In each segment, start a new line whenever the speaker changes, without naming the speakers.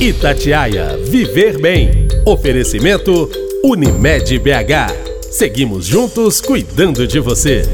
Itatiaia Viver Bem. Oferecimento Unimed BH. Seguimos juntos cuidando de você.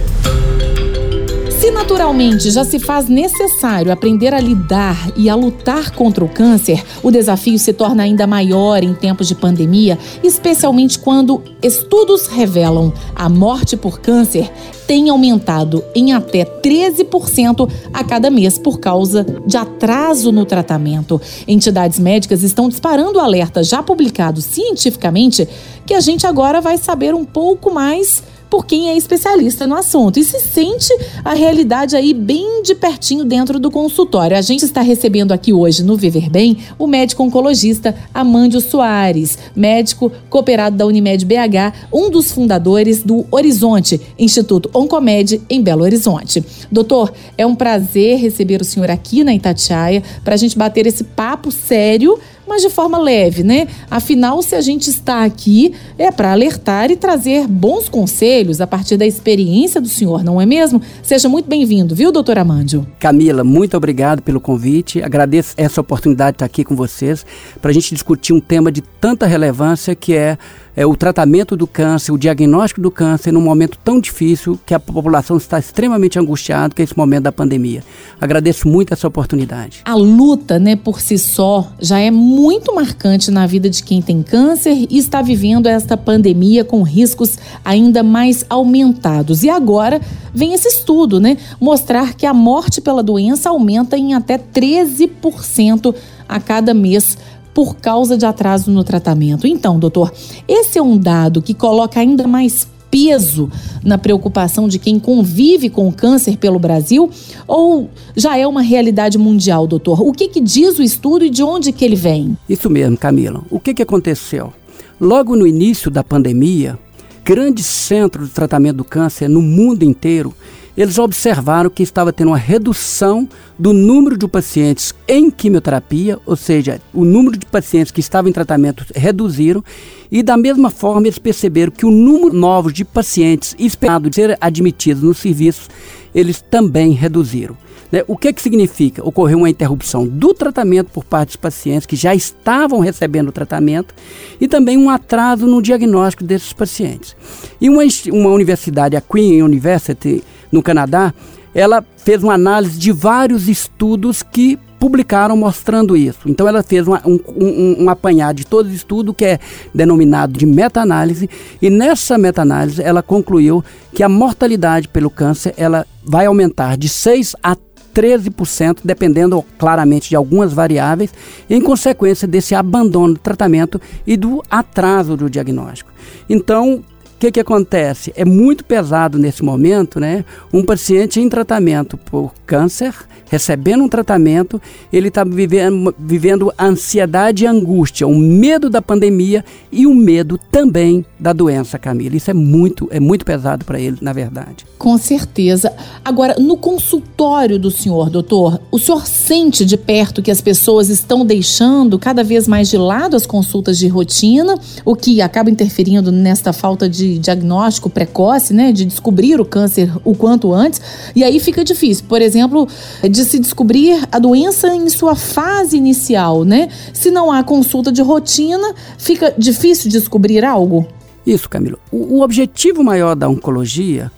Naturalmente já se faz necessário aprender a lidar e a lutar contra o câncer, o desafio se torna ainda maior em tempos de pandemia, especialmente quando estudos revelam a morte por câncer tem aumentado em até 13% a cada mês por causa de atraso no tratamento. Entidades médicas estão disparando alertas já publicados cientificamente que a gente agora vai saber um pouco mais por quem é especialista no assunto e se sente a realidade aí bem de pertinho dentro do consultório. A gente está recebendo aqui hoje no Viver Bem o médico oncologista Amândio Soares, médico cooperado da Unimed BH, um dos fundadores do Horizonte, Instituto Oncomed em Belo Horizonte. Doutor, é um prazer receber o senhor aqui na Itatiaia para a gente bater esse papo sério mas de forma leve, né? Afinal, se a gente está aqui, é para alertar e trazer bons conselhos a partir da experiência do senhor, não é mesmo? Seja muito bem-vindo, viu, doutor Amândio?
Camila, muito obrigado pelo convite. Agradeço essa oportunidade de estar aqui com vocês para a gente discutir um tema de tanta relevância que é é, o tratamento do câncer, o diagnóstico do câncer num momento tão difícil que a população está extremamente angustiada, que é esse momento da pandemia. Agradeço muito essa oportunidade.
A luta, né, por si só, já é muito marcante na vida de quem tem câncer e está vivendo esta pandemia com riscos ainda mais aumentados. E agora vem esse estudo, né, mostrar que a morte pela doença aumenta em até 13% a cada mês por causa de atraso no tratamento. Então, doutor, esse é um dado que coloca ainda mais peso na preocupação de quem convive com câncer pelo Brasil ou já é uma realidade mundial, doutor? O que, que diz o estudo e de onde que ele vem?
Isso mesmo, Camila. O que, que aconteceu? Logo no início da pandemia, grandes centros de tratamento do câncer no mundo inteiro eles observaram que estava tendo uma redução do número de pacientes em quimioterapia, ou seja, o número de pacientes que estavam em tratamento reduziram, e da mesma forma eles perceberam que o número novo de pacientes esperados de ser admitidos no serviço, eles também reduziram. Né? O que, que significa? Ocorreu uma interrupção do tratamento por parte dos pacientes que já estavam recebendo o tratamento e também um atraso no diagnóstico desses pacientes. E uma, uma universidade, a Queen University, no Canadá, ela fez uma análise de vários estudos que publicaram mostrando isso. Então ela fez uma, um, um, um apanhado de todos os estudos que é denominado de meta-análise e nessa meta-análise ela concluiu que a mortalidade pelo câncer ela vai aumentar de 6 a 13%, dependendo claramente de algumas variáveis, em consequência desse abandono do tratamento e do atraso do diagnóstico. Então, que, que acontece? É muito pesado nesse momento, né? Um paciente em tratamento por câncer, recebendo um tratamento, ele está vivendo, vivendo ansiedade e angústia, o medo da pandemia e o medo também da doença, Camila. Isso é muito, é muito pesado para ele, na verdade.
Com certeza. Agora, no consultório do senhor, doutor, o senhor sente de perto que as pessoas estão deixando cada vez mais de lado as consultas de rotina, o que acaba interferindo nesta falta de diagnóstico precoce, né, de descobrir o câncer o quanto antes, e aí fica difícil, por exemplo, de se descobrir a doença em sua fase inicial, né? Se não há consulta de rotina, fica difícil descobrir algo?
Isso, Camilo. O, o objetivo maior da oncologia,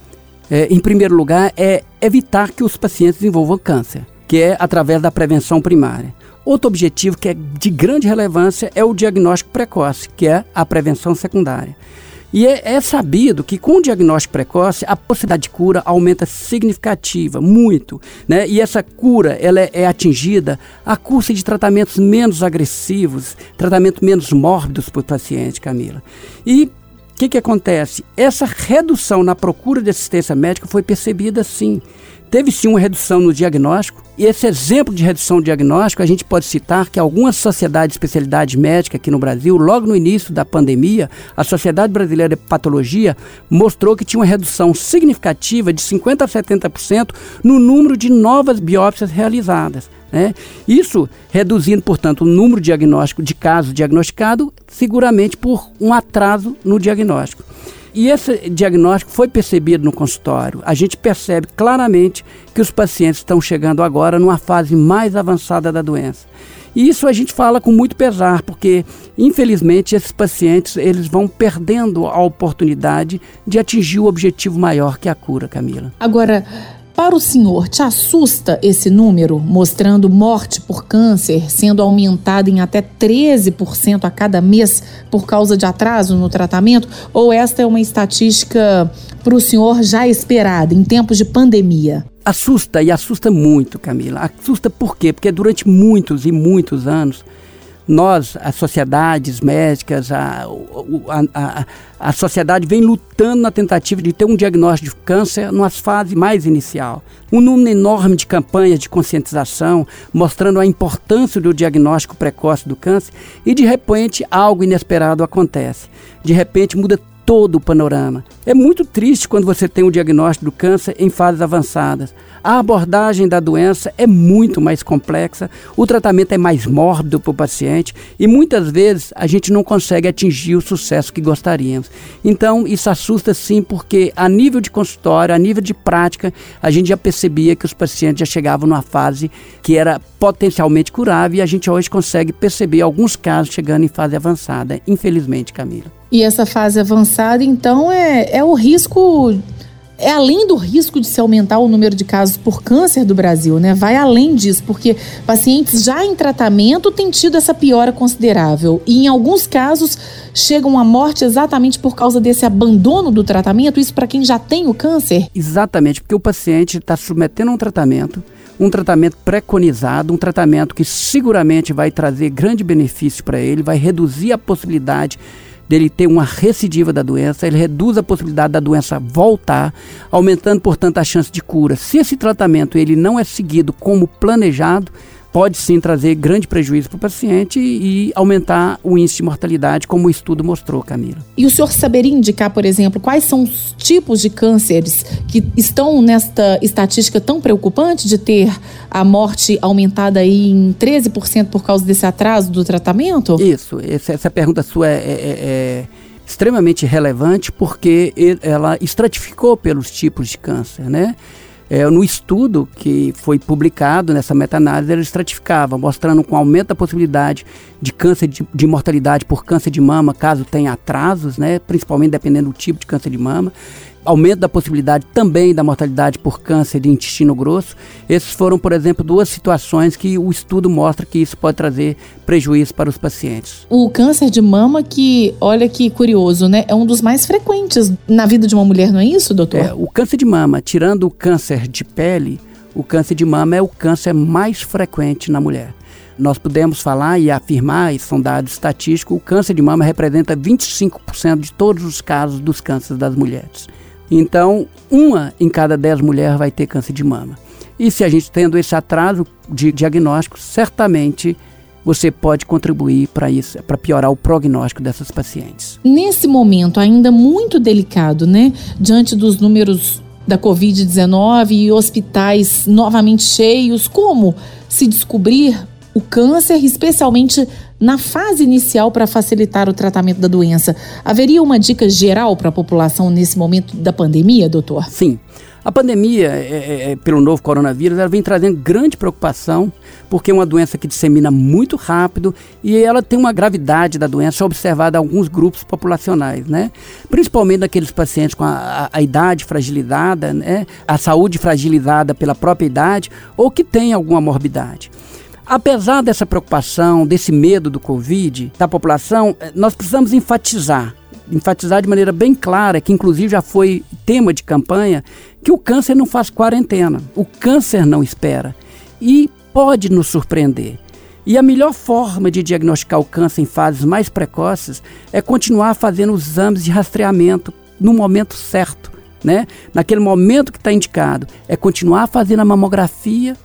é, em primeiro lugar, é evitar que os pacientes desenvolvam câncer, que é através da prevenção primária. Outro objetivo que é de grande relevância é o diagnóstico precoce, que é a prevenção secundária. E é, é, sabido que com o diagnóstico precoce a possibilidade de cura aumenta significativa, muito, né? E essa cura ela é, é atingida a custo de tratamentos menos agressivos, tratamentos menos mórbidos para o paciente, Camila. E o que, que acontece? Essa redução na procura de assistência médica foi percebida sim. Teve sim uma redução no diagnóstico, e esse exemplo de redução diagnóstico, a gente pode citar que algumas sociedades de especialidade médica aqui no Brasil, logo no início da pandemia, a Sociedade Brasileira de Patologia mostrou que tinha uma redução significativa de 50% a 70% no número de novas biópsias realizadas. Né? Isso reduzindo, portanto, o número diagnóstico de casos diagnosticados, seguramente por um atraso no diagnóstico. E esse diagnóstico foi percebido no consultório. A gente percebe claramente que os pacientes estão chegando agora numa fase mais avançada da doença. E isso a gente fala com muito pesar, porque infelizmente esses pacientes eles vão perdendo a oportunidade de atingir o objetivo maior que é a cura, Camila.
Agora, para o senhor, te assusta esse número, mostrando morte por câncer sendo aumentada em até 13% a cada mês por causa de atraso no tratamento? Ou esta é uma estatística para o senhor já esperada em tempos de pandemia?
Assusta e assusta muito, Camila. Assusta por quê? Porque durante muitos e muitos anos, nós, as sociedades médicas, a, a, a, a, sociedade vem lutando na tentativa de ter um diagnóstico de câncer numa fase mais inicial. Um número enorme de campanhas de conscientização mostrando a importância do diagnóstico precoce do câncer e de repente algo inesperado acontece. De repente muda todo o panorama. É muito triste quando você tem o diagnóstico do câncer em fases avançadas. A abordagem da doença é muito mais complexa, o tratamento é mais mórbido para o paciente e muitas vezes a gente não consegue atingir o sucesso que gostaríamos. Então, isso assusta sim, porque a nível de consultório, a nível de prática, a gente já percebia que os pacientes já chegavam numa fase que era potencialmente curável e a gente hoje consegue perceber alguns casos chegando em fase avançada, infelizmente, Camila.
E essa fase avançada, então, é, é o risco é além do risco de se aumentar o número de casos por câncer do Brasil, né? Vai além disso, porque pacientes já em tratamento têm tido essa piora considerável. E em alguns casos chegam à morte exatamente por causa desse abandono do tratamento, isso para quem já tem o câncer?
Exatamente, porque o paciente está submetendo a um tratamento, um tratamento preconizado, um tratamento que seguramente vai trazer grande benefício para ele, vai reduzir a possibilidade dele ter uma recidiva da doença, ele reduz a possibilidade da doença voltar, aumentando, portanto, a chance de cura. Se esse tratamento ele não é seguido como planejado, pode sim trazer grande prejuízo para o paciente e aumentar o índice de mortalidade, como o estudo mostrou, Camila.
E o senhor saberia indicar, por exemplo, quais são os tipos de cânceres que estão nesta estatística tão preocupante de ter a morte aumentada aí em 13% por causa desse atraso do tratamento?
Isso, essa, pergunta sua é, é, é extremamente relevante porque ela estratificou pelos tipos de câncer, né? É, no estudo que foi publicado nessa meta-análise, ele estratificava, mostrando com aumento da possibilidade de câncer de, de, mortalidade por câncer de mama, caso tenha atrasos, né, principalmente dependendo do tipo de câncer de mama, aumento da possibilidade também da mortalidade por câncer de intestino grosso. Esses foram, por exemplo, duas situações que o estudo mostra que isso pode trazer prejuízo para os pacientes.
O câncer de mama, que, olha que curioso, né? É um dos mais frequentes na vida de uma mulher, não é isso, doutor? É,
o câncer de mama, tirando o câncer de pele, o câncer de mama é o câncer mais frequente na mulher. Nós podemos falar e afirmar, e são dados estatísticos, o câncer de mama representa 25% de todos os casos dos cânceres das mulheres. Então, uma em cada dez mulheres vai ter câncer de mama. E se a gente tendo esse atraso de diagnóstico, certamente você pode contribuir para isso, para piorar o prognóstico dessas pacientes.
Nesse momento ainda muito delicado, né, diante dos números da Covid-19 e hospitais novamente cheios, como se descobrir o câncer, especialmente na fase inicial para facilitar o tratamento da doença. Haveria uma dica geral para a população nesse momento da pandemia, doutor?
Sim. A pandemia é, é, é, pelo novo coronavírus ela vem trazendo grande preocupação, porque é uma doença que dissemina muito rápido e ela tem uma gravidade da doença observada em alguns grupos populacionais, né? Principalmente naqueles pacientes com a, a, a idade fragilizada, né? a saúde fragilizada pela própria idade ou que tem alguma morbidade. Apesar dessa preocupação, desse medo do Covid da população, eh, nós precisamos enfatizar, enfatizar de maneira bem clara, que inclusive já foi tema de campanha, que o câncer não faz quarentena, o câncer não espera e pode nos surpreender. E a melhor forma de diagnosticar o câncer em fases mais precoces é continuar fazendo os exames de rastreamento no momento certo, né? Naquele momento que está indicado, é continuar fazendo a mamografia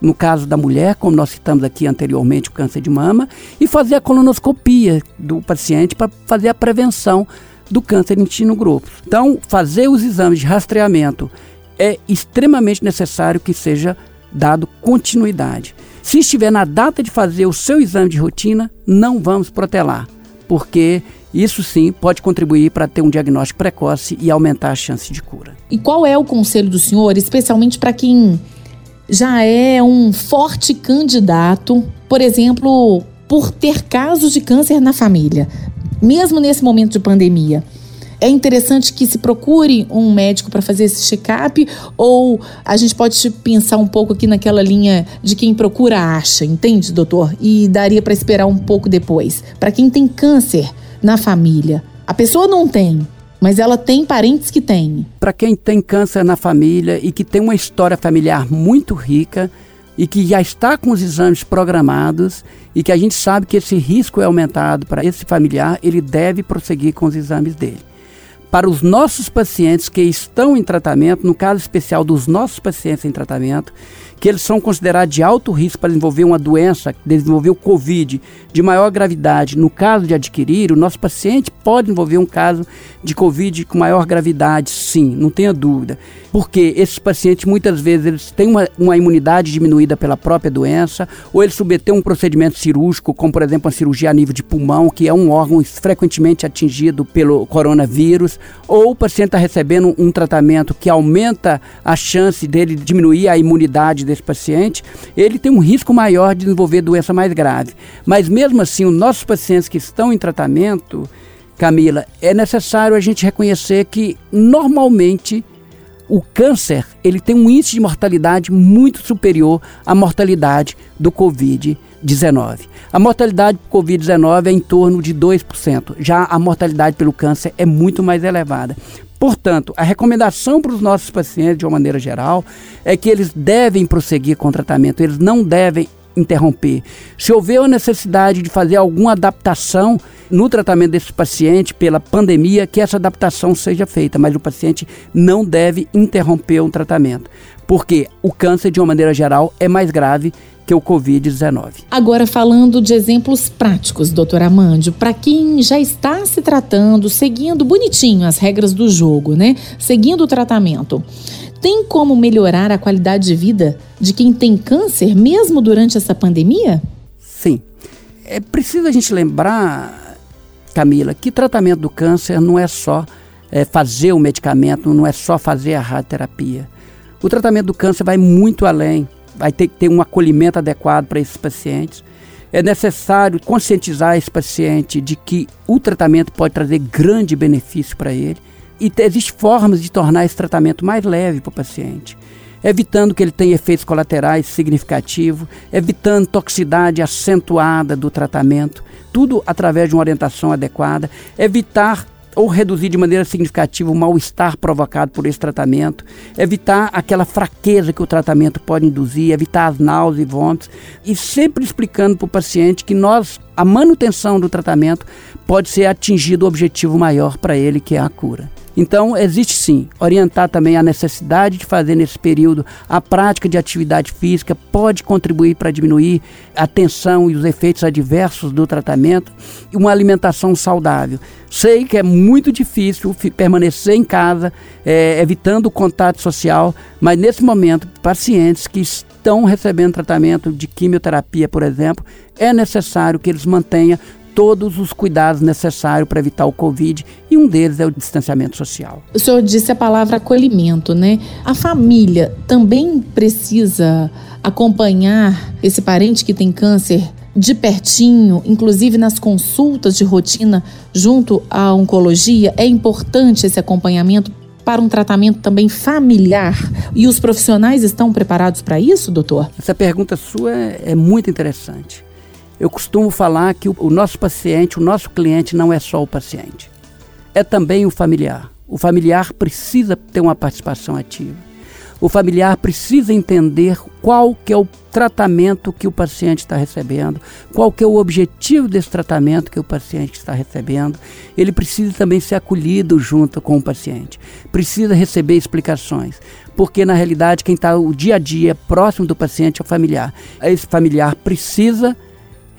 no caso da mulher, como nós citamos aqui anteriormente, o câncer de mama, e fazer a colonoscopia do paciente para fazer a prevenção do câncer intestino grosso. Então, fazer os exames de rastreamento é extremamente necessário que seja dado continuidade. Se estiver na data de fazer o seu exame de rotina, não vamos protelar, porque Isso sim pode contribuir para ter um diagnóstico precoce e aumentar a chance de cura.
E qual é o conselho do senhor, especialmente para quem já é um forte candidato, por exemplo, por ter casos de câncer na família, mesmo nesse momento de pandemia? É interessante que se procure um médico para fazer esse check-up ou a gente pode pensar um pouco aqui naquela linha de quem procura acha, entende, doutor? E daria para esperar um pouco depois. Para quem tem câncer na família, a pessoa não tem, mas ela tem parentes que têm.
Para quem tem câncer na família e que tem uma história familiar muito rica e que já está com os exames programados e que a gente sabe que esse risco é aumentado para esse familiar, ele deve prosseguir com os exames dele para os nossos pacientes que estão em tratamento, no caso especial dos nossos pacientes em tratamento, que eles são considerados de alto risco para desenvolver uma doença, desenvolver o Covid de maior gravidade. No caso de adquirir, o nosso paciente pode desenvolver um caso de Covid com maior gravidade, sim, não tenha dúvida. Porque esses pacientes muitas vezes eles têm uma, uma imunidade diminuída pela própria doença, ou eles submetem um procedimento cirúrgico, como por exemplo a cirurgia a nível de pulmão, que é um órgão frequentemente atingido pelo coronavírus, ou o paciente está recebendo um tratamento que aumenta a chance dele diminuir a imunidade desse paciente, ele tem um risco maior de desenvolver doença mais grave. Mas mesmo assim, os nossos pacientes que estão em tratamento, Camila, é necessário a gente reconhecer que normalmente o câncer ele tem um índice de mortalidade muito superior à mortalidade do Covid-19. A mortalidade por Covid-19 é em torno de 2%. Já a mortalidade pelo câncer é muito mais elevada. Portanto, a recomendação para os nossos pacientes, de uma maneira geral, é que eles devem prosseguir com o tratamento, eles não devem interromper. Se houver a necessidade de fazer alguma adaptação no tratamento desse paciente pela pandemia, que essa adaptação seja feita, mas o paciente não deve interromper o tratamento, porque o câncer, de uma maneira geral, é mais grave que o Covid-19.
Agora, falando de exemplos práticos, doutor Amandio, para quem já está se tratando, seguindo bonitinho as regras do jogo, né? Seguindo o tratamento, tem como melhorar a qualidade de vida de quem tem câncer, mesmo durante essa pandemia?
Sim. É preciso a gente lembrar, Camila, que tratamento do câncer não é só é, fazer o medicamento, não é só fazer a radioterapia. O tratamento do câncer vai muito além vai ter que ter um acolhimento adequado para esses pacientes. É necessário conscientizar esse paciente de que o tratamento pode trazer grande benefício para ele. E existem formas de tornar esse tratamento mais leve para o paciente, evitando que ele tenha efeitos colaterais significativos, evitando toxicidade acentuada do tratamento, tudo através de uma orientação adequada, evitar ou reduzir de maneira significativa o mal-estar provocado por esse tratamento, evitar aquela fraqueza que o tratamento pode induzir, evitar as náuseas e vômitos, e sempre explicando para o paciente que nós, a manutenção do tratamento, pode ser atingido o objetivo maior para ele, que é a cura. Então, existe sim, orientar também a necessidade de fazer nesse período a prática de atividade física pode contribuir para diminuir a tensão e os efeitos adversos do tratamento e uma alimentação saudável. Sei que é muito difícil permanecer em casa, é, evitando o contato social, mas nesse momento, pacientes que estão recebendo tratamento de quimioterapia, por exemplo, é necessário que eles mantenham todos os cuidados necessários para evitar o Covid e um deles é o distanciamento social.
O senhor disse a palavra acolhimento, né? A família também precisa acompanhar esse parente que tem câncer de pertinho, inclusive nas consultas de rotina junto à oncologia. É importante esse acompanhamento para um tratamento também familiar e os profissionais estão preparados para isso, doutor?
Essa pergunta sua é, é muito interessante. Eu costumo falar que o, nosso paciente, o nosso cliente não é só o paciente, é também o familiar. O familiar precisa ter uma participação ativa. O familiar precisa entender qual que é o tratamento que o paciente está recebendo, qual que é o objetivo desse tratamento que o paciente está recebendo. Ele precisa também ser acolhido junto com o paciente. Precisa receber explicações, porque na realidade quem está o dia a dia próximo do paciente é o familiar. Esse familiar precisa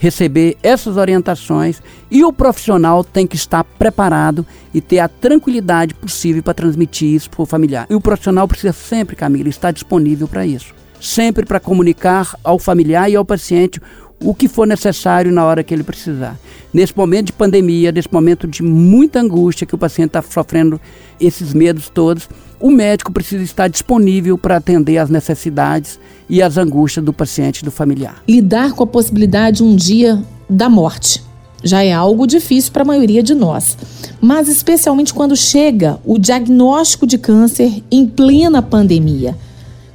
receber essas orientações e o profissional tem que estar preparado e ter a tranquilidade possível para transmitir isso para o familiar. E o profissional precisa sempre, Camila, estar disponível para isso. Sempre para comunicar ao familiar e ao paciente o que for necessário na hora que ele precisar. Nesse momento de pandemia, nesse momento de muita angústia que o paciente está sofrendo esses medos todos, o médico precisa estar disponível para atender às necessidades e às angústias do paciente e do familiar.
Lidar com a possibilidade um dia da morte já é algo difícil para a maioria de nós, mas especialmente quando chega o diagnóstico de câncer em plena pandemia.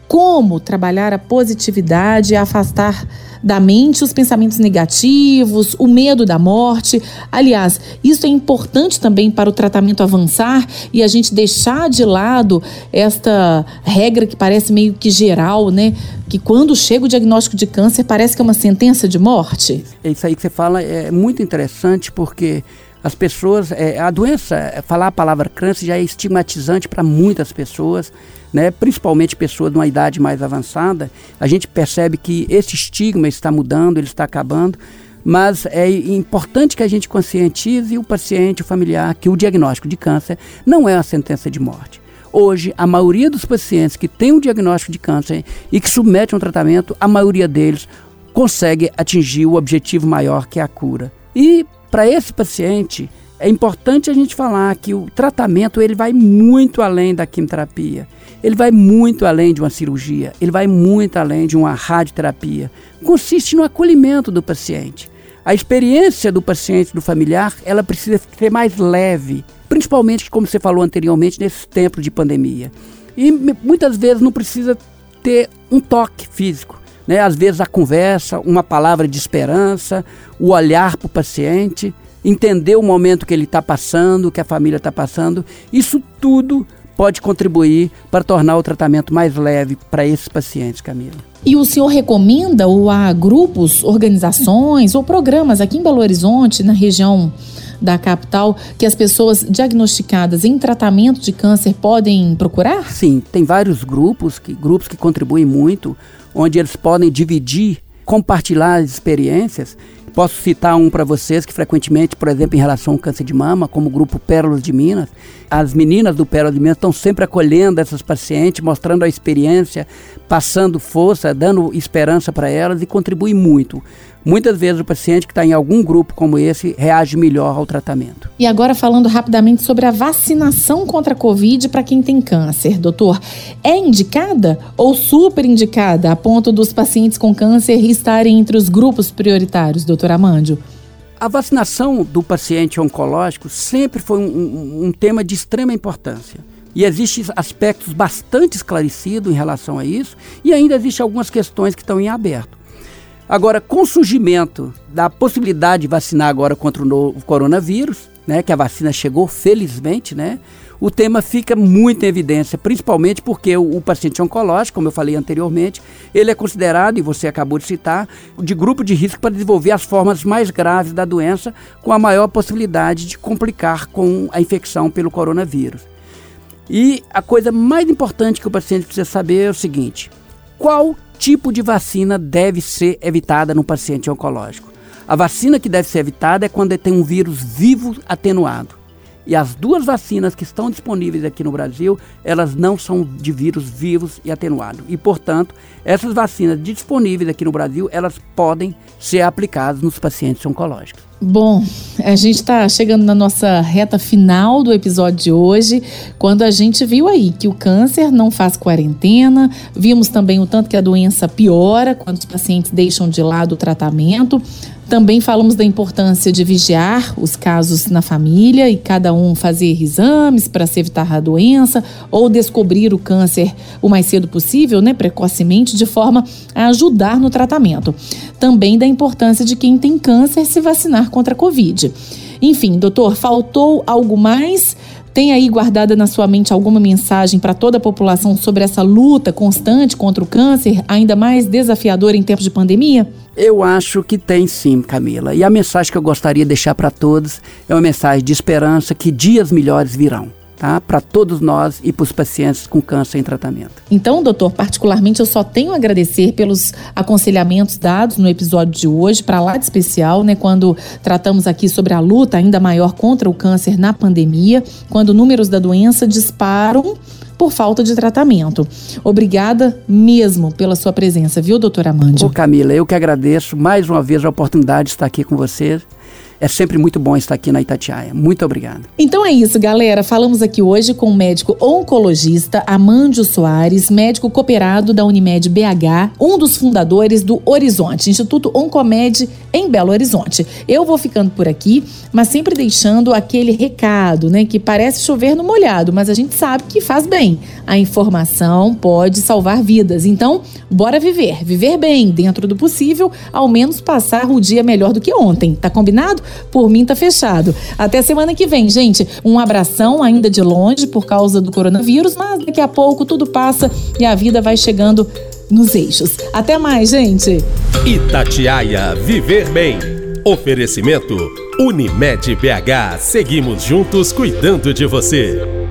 Como trabalhar a positividade e afastar da mente os pensamentos negativos, o medo da morte. Aliás, isso é importante também para o tratamento avançar e a gente deixar de lado esta regra que parece meio que geral, né? Que quando chega o diagnóstico de câncer parece que é uma sentença de morte.
É isso aí que você fala é muito interessante porque as pessoas, é, a doença, é, falar a palavra câncer já é estigmatizante para muitas pessoas, né? principalmente pessoas de uma idade mais avançada. A gente percebe que esse estigma está mudando, ele está acabando, mas é importante que a gente conscientize o paciente, o familiar, que o diagnóstico de câncer não é uma sentença de morte. Hoje, a maioria dos pacientes que tem um diagnóstico de câncer e que submete a um tratamento, a maioria deles consegue atingir o objetivo maior que é a cura. E para esse paciente, é importante a gente falar que o tratamento ele vai muito além da quimioterapia. Ele vai muito além de uma cirurgia, ele vai muito além de uma radioterapia. Consiste no acolhimento do paciente. A experiência do paciente, do familiar, ela precisa ser mais leve, principalmente, como você falou anteriormente, nesse tempo de pandemia. E muitas vezes não precisa ter um toque físico. Né? Às vezes a conversa, uma palavra de esperança, o olhar para o paciente, entender o momento que ele está passando, que a família está passando, isso tudo pode contribuir para tornar o tratamento mais leve para esses pacientes, Camila.
E o senhor recomenda ou há grupos, organizações ou programas aqui em Belo Horizonte, na região da capital, que as pessoas diagnosticadas em tratamento de câncer podem procurar?
Sim, tem vários grupos, que, grupos que contribuem muito onde eles podem dividir, compartilhar as experiências. Posso citar um para vocês que frequentemente, por exemplo, em relação ao câncer de mama, como o grupo Pérolas de Minas, as meninas do Pérolas de Minas estão sempre acolhendo essas pacientes, mostrando a experiência, passando força, dando esperança para elas e contribui muito. Muitas vezes o paciente que está em algum grupo como esse reage melhor ao tratamento.
E agora falando rapidamente sobre a vacinação contra a Covid para quem tem câncer, doutor. É indicada ou super indicada a ponto dos pacientes com câncer estarem entre os grupos prioritários, doutor Amândio?
A vacinação do paciente oncológico sempre foi um, um, um tema de extrema importância. E existem aspectos bastante esclarecidos em relação a isso, e ainda existem algumas questões que estão em aberto. Agora, com o surgimento da possibilidade de vacinar agora contra o novo coronavírus, né, que a vacina chegou felizmente, né, o tema fica muito em evidência, principalmente porque o, o, paciente oncológico, como eu falei anteriormente, ele é considerado, e você acabou de citar, de grupo de risco para desenvolver as formas mais graves da doença, com a maior possibilidade de complicar com a infecção pelo coronavírus. E a coisa mais importante que o paciente precisa saber é o seguinte: qual tipo de vacina deve ser evitada no paciente oncológico. A vacina que deve ser evitada é quando tem um vírus vivo atenuado. E as duas vacinas que estão disponíveis aqui no Brasil, elas não são de vírus vivos e atenuados. E, portanto, essas vacinas disponíveis aqui no Brasil, elas podem ser aplicadas nos pacientes oncológicos.
Bom, a gente está chegando na nossa reta final do episódio de hoje, quando a gente viu aí que o câncer não faz quarentena, vimos também o tanto que a doença piora quando os pacientes deixam de lado o tratamento. Também falamos da importância de vigiar os casos na família e cada um fazer exames para se evitar a doença ou descobrir o câncer o mais cedo possível, né, precocemente, de forma a ajudar no tratamento. Também da importância de quem tem câncer se vacinar contra a Covid. Enfim, doutor, faltou algo mais? Tem aí guardada na sua mente alguma mensagem para toda a população sobre essa luta constante contra o câncer, ainda mais desafiadora em tempos de pandemia?
Eu acho que tem sim, Camila. E a mensagem que eu gostaria de deixar para todos é uma mensagem de esperança que dias melhores virão tá? para todos nós e para os pacientes com câncer em tratamento.
Então, doutor, particularmente eu só tenho a agradecer pelos aconselhamentos dados no episódio de hoje, para lá de especial, né, quando tratamos aqui sobre a luta ainda maior contra o câncer na pandemia, quando números da doença disparam por falta de tratamento. Obrigada mesmo pela sua presença, viu, doutora Amândio?
Ô Camila, eu que agradeço mais uma vez a oportunidade de estar aqui com você é sempre muito bom estar aqui na Itatiaia. Muito obrigado.
Então é isso, galera. Falamos aqui hoje com o médico oncologista Amândio Soares, médico cooperado da Unimed BH, um dos fundadores do Horizonte, Instituto Oncomed em Belo Horizonte. Eu vou ficando por aqui, mas sempre deixando aquele recado, né, que parece chover no molhado, mas a gente sabe que faz bem. A informação pode salvar vidas. Então, bora viver, viver bem, dentro do possível, ao menos passar o dia melhor do que ontem. Tá combinado? Por mim tá fechado. Até semana que vem, gente. Um abração ainda de longe por causa do coronavírus, mas daqui a pouco tudo passa e a vida vai chegando nos eixos. Até mais, gente.
Itatiaia Viver Bem. Oferecimento Unimed BH. Seguimos juntos cuidando de você.